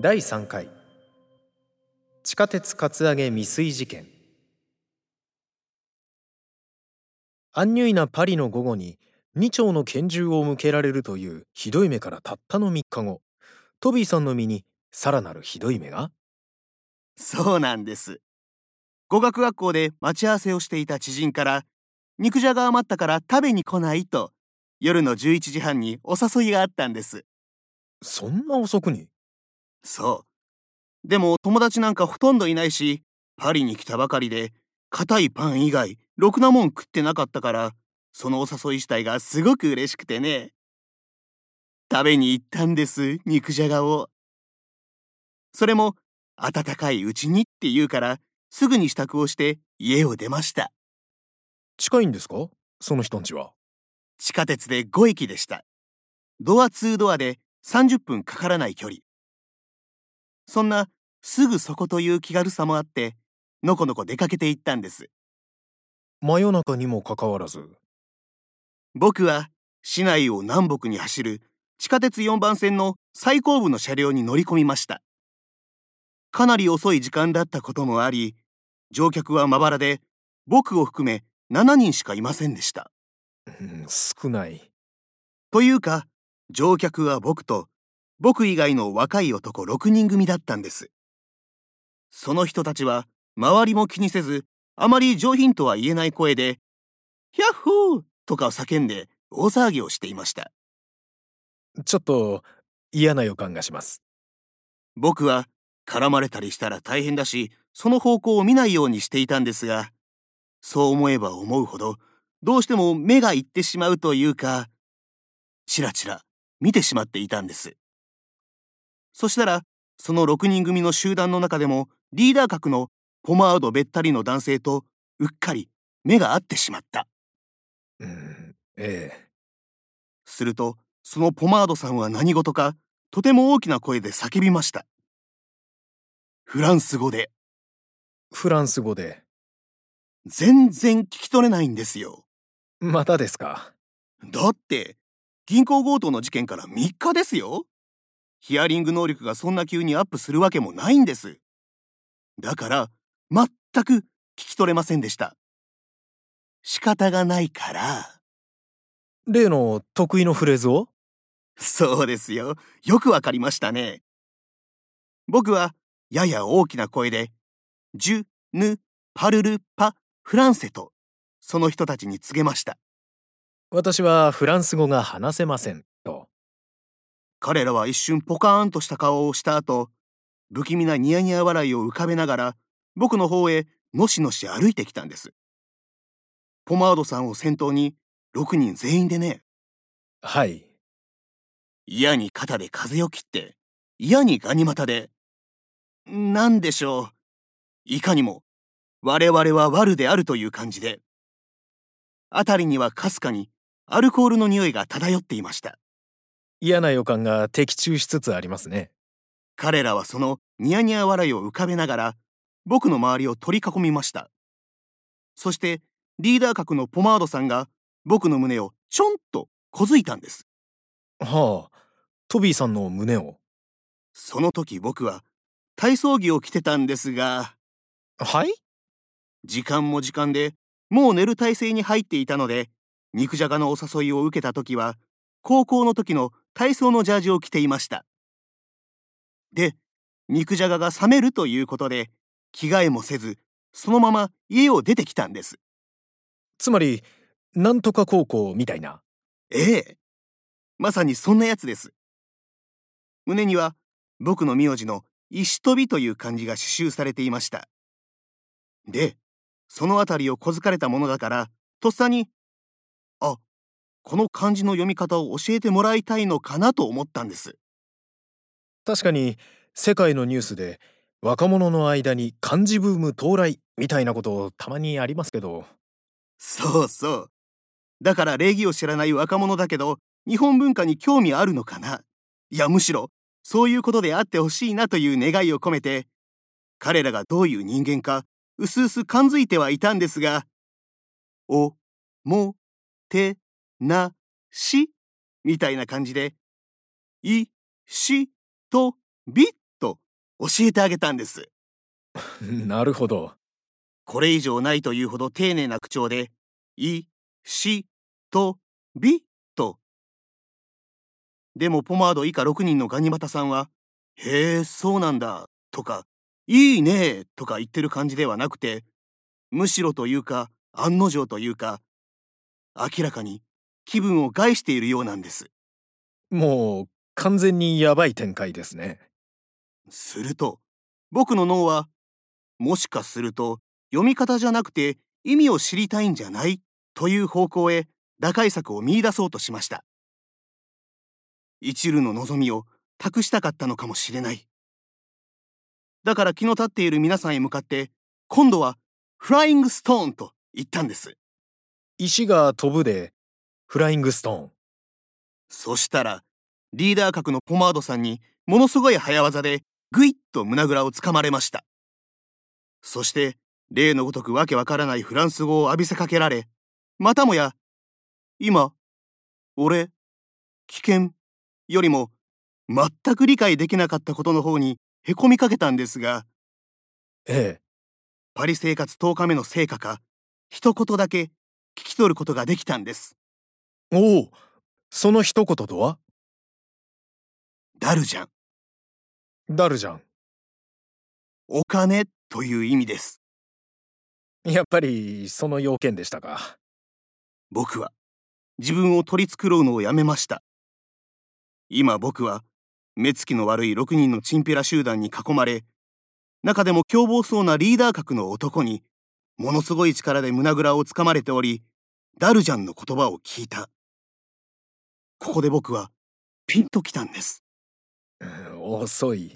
第3回。地下鉄カツアゲ未遂事件。アンニュイなパリの午後に2丁の拳銃を向けられるというひどい目からたったの3日後。トビーさんの身にさらなるひどい目が？そうなんです。語学学校で待ち合わせをしていた知人から、肉じゃが余ったから食べに来ないと、夜の11時半にお誘いがあったんです。そんな遅くに？そう。でも友達なんかほとんどいないし、パリに来たばかりで、硬いパン以外、ろくなもん食ってなかったから、そのお誘い自体がすごく嬉しくてね。食べに行ったんです、肉じゃがを。それも、暖かいうちにって言うから、すぐに支度をして家を出ました。近いんですか？その人んちは地下鉄で5駅でした。ドア2ドアで30分かからない距離。そんなすぐそこという気軽さもあって、のこのこ出かけて行ったんです。真夜中にもかかわらず僕は市内を南北に走る地下鉄4番線の最後部の車両に乗り込みました。かなり遅い時間だったこともあり、乗客はまばらで、僕を含め7人しかいませんでした。うん少ないというか、乗客は僕と、僕以外の若い男6人組だったんです。その人たちは、周りも気にせず、あまり上品とは言えない声で、ヒャッホーとか叫んで大騒ぎをしていました。ちょっと嫌な予感がします僕は、絡まれたりしたら大変だし、その方向を見ないようにしていたんですが、そう思えば思うほど、どうしても目がいってしまうというか、ちらちら見てしまっていたんです。そしたら、その6人組の集団の中でも、リーダー格のポマードべったりの男性と、うっかり目が合ってしまった。うんええすると、そのポマードさんは何事か、とても大きな声で叫びました。フランス語で、フランス語で全然聞き取れないんですよ。またですか？だって、銀行強盗の事件から3日ですよ。ヒアリング能力がそんな急にアップするわけもないんです。だから、全く聞き取れませんでした。仕方がないから、例の得意のフレーズを？そうですよ。よくわかりましたね。僕は、やや大きな声で、ジュ、ヌ、パルル、パ、フランセと、その人たちに告げました。私はフランス語が話せませんと彼らは一瞬ポカーンとした顔をした後、不気味なニヤニヤ笑いを浮かべながら、僕の方へのしのし歩いてきたんです。ポマードさんを先頭に、6人全員でね、はい嫌に肩で風を切って、嫌にガニ股で、なんでしょう。いかにも、我々は悪であるという感じで、あたりにはかすかにアルコールの匂いが漂っていました。嫌な予感が的中しつつありますね。彼らはそのニヤニヤ笑いを浮かべながら僕の周りを取り囲みました。そしてリーダー格のポマードさんが僕の胸をちょんとこづいたんです。はあトビーさんの胸を？その時僕は体操着を着てたんですがはい？時間も時間でもう寝る体勢に入っていたので肉じゃがのお誘いを受けた時は高校の時の体操のジャージを着ていました。で肉じゃがが冷めるということで着替えもせずそのまま家を出てきたんです。つまりなんとか高校みたいな？ええ。まさにそんなやつです。胸には僕の名字の石飛びという漢字が刺繍されていました。でそのあたりを小づかれたものだからとっさにあこの漢字の読み方を教えてもらいたいのかなと思ったんです。確かに世界のニュースで若者の間に漢字ブーム到来みたいなことたまにありますけど。そうそう。だから礼儀を知らない若者だけど日本文化に興味あるのかな？いやむしろそういうことであってほしいなという願いを込めて彼らがどういう人間かうすうす感づいてはいたんですがおもてなしみたいな感じでいしとびと教えてあげたんです。なるほど。これ以上ないというほど丁寧な口調で、い、し、と、び、と。でもポマード以下6人のガニ股さんは、へえ、そうなんだ、とか、いいね、とか言ってる感じではなくて、むしろというか、案の定というか、明らかに気分を害しているようなんです。もう完全にやばい展開ですね。すると、僕の脳は、もしかすると、読み方じゃなくて意味を知りたいんじゃないという方向へ打開策を見出そうとしました。一縷の望みを託したかったのかもしれない。だから気の立っている皆さんへ向かって、今度はフライングストーンと言ったんです。石が飛ぶでフライングストーン。そしたら、リーダー格のポマードさんにものすごい早技でぐいっと胸ぐらをつかまれました。そして、例のごとくわけわからないフランス語を浴びせかけられ、またもや、今、俺、危険、よりも、全く理解できなかったことの方にへこみかけたんですが、ええ。パリ生活10日目の成果か、一言だけ聞き取ることができたんです。おお、その一言とは？ダルジャン、ダルじゃん。お金という意味です。やっぱりその要件でしたか？僕は自分を取り繕うのをやめました。今僕は目つきの悪い6人のチンピラ集団に囲まれ、中でも凶暴そうなリーダー格の男に、ものすごい力で胸ぐらをつかまれており、ダルジャンの言葉を聞いた。ここで僕はピンときたんです。うん遅い。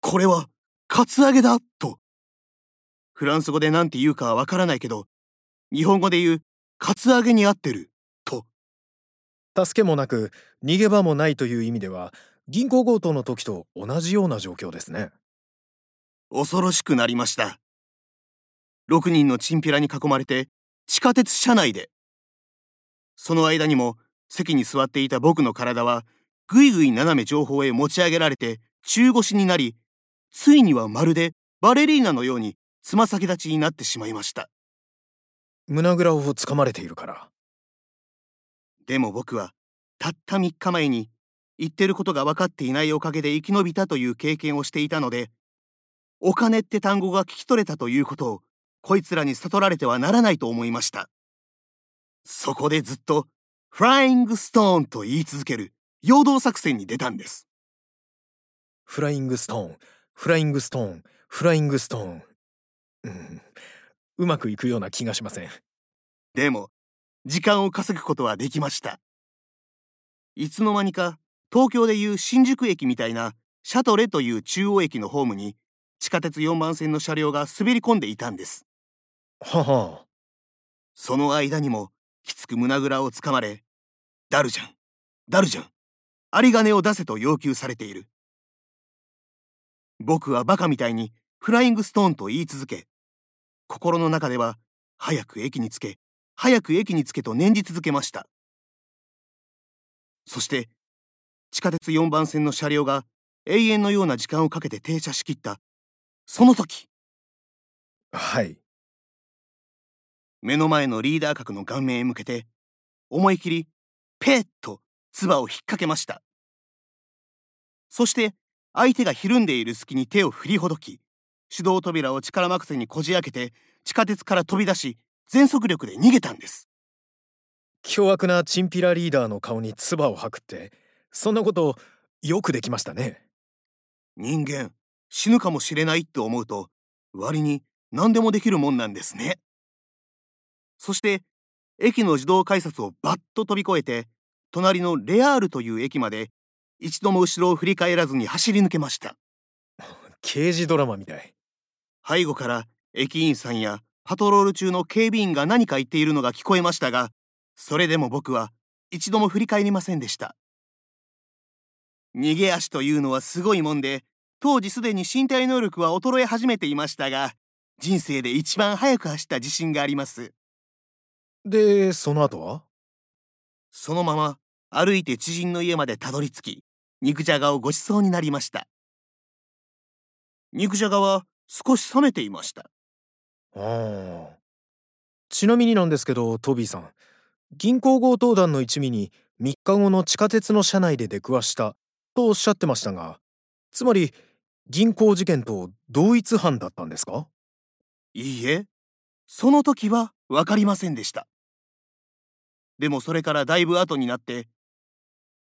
これはカツアゲだと。フランス語で何て言うかはわからないけど、日本語で言うカツアゲに合ってると。助けもなく逃げ場もないという意味では銀行強盗の時と同じような状況ですね。恐ろしくなりました。6人のチンピラに囲まれて地下鉄車内で。その間にも席に座っていた僕の体はぐいぐい斜め上方へ持ち上げられて中腰になり、ついにはまるでバレリーナのようにつま先立ちになってしまいました。胸ぐらをつかまれているから。でも僕はたった3日前に言ってることが分かっていないおかげで生き延びたという経験をしていたので、お金って単語が聞き取れたということをこいつらに悟られてはならないと思いました。そこでずっと flying stone と言い続ける陽動作戦に出たんです。 Flying stone、flying stone、flying stone。うん、うまくいくような気がしません。でも、時間を稼ぐことはできました。いつの間にか東京でいう新宿駅みたいなシャトレという中央駅のホームに地下鉄4番線の車両が滑り込んでいたんです。はは。その間にもきつく胸ぐらをつかまれ、ダルジャン、ダルジャン、有り金を出せと要求されている。僕はバカみたいにフライングストーンと言い続け、心の中では早く駅に着け、早く駅に着けと念じ続けました。そして、地下鉄4番線の車両が永遠のような時間をかけて停車しきった、その時、はい。目の前のリーダー格の顔面へ向けて、思い切り、ペッと唾を引っ掛けました。そして、相手がひるんでいる隙に手を振りほどき、手動扉を力任せにこじ開けて、地下鉄から飛び出し、全速力で逃げたんです。凶悪なチンピラリーダーの顔に唾を吐くって、そんなことよくできましたね。人間、死ぬかもしれないって思うと、割に何でもできるもんなんですね。そして、駅の自動改札をバッと飛び越えて、隣のレアールという駅まで、一度も後ろを振り返らずに走り抜けました。刑事ドラマみたい。背後から駅員さんやパトロール中の警備員が何か言っているのが聞こえましたが、それでも僕は一度も振り返りませんでした。逃げ足というのはすごいもんで、当時すでに身体能力は衰え始めていましたが、人生で一番速く走った自信があります。で、その後は？そのまま歩いて知人の家までたどり着き、肉じゃがをごちそうになりました。肉じゃがは少し冷めていました。ああ。ちなみになんですけど、トビーさん。銀行強盗団の一味に3日後の地下鉄の車内で出くわしたとおっしゃってましたが、つまり銀行事件と同一犯だったんですか？いいえ、その時はわかりませんでした。でもそれからだいぶ後になって、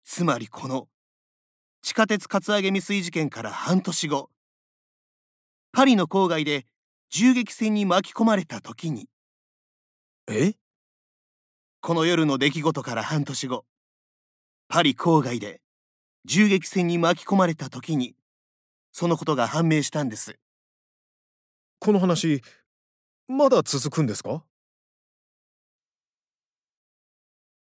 つまりこの地下鉄カツアゲ未遂事件から半年後、パリの郊外で銃撃戦に巻き込まれた時に、え？この夜の出来事から半年後、パリ郊外で銃撃戦に巻き込まれた時に、そのことが判明したんです。この話、まだ続くんですか？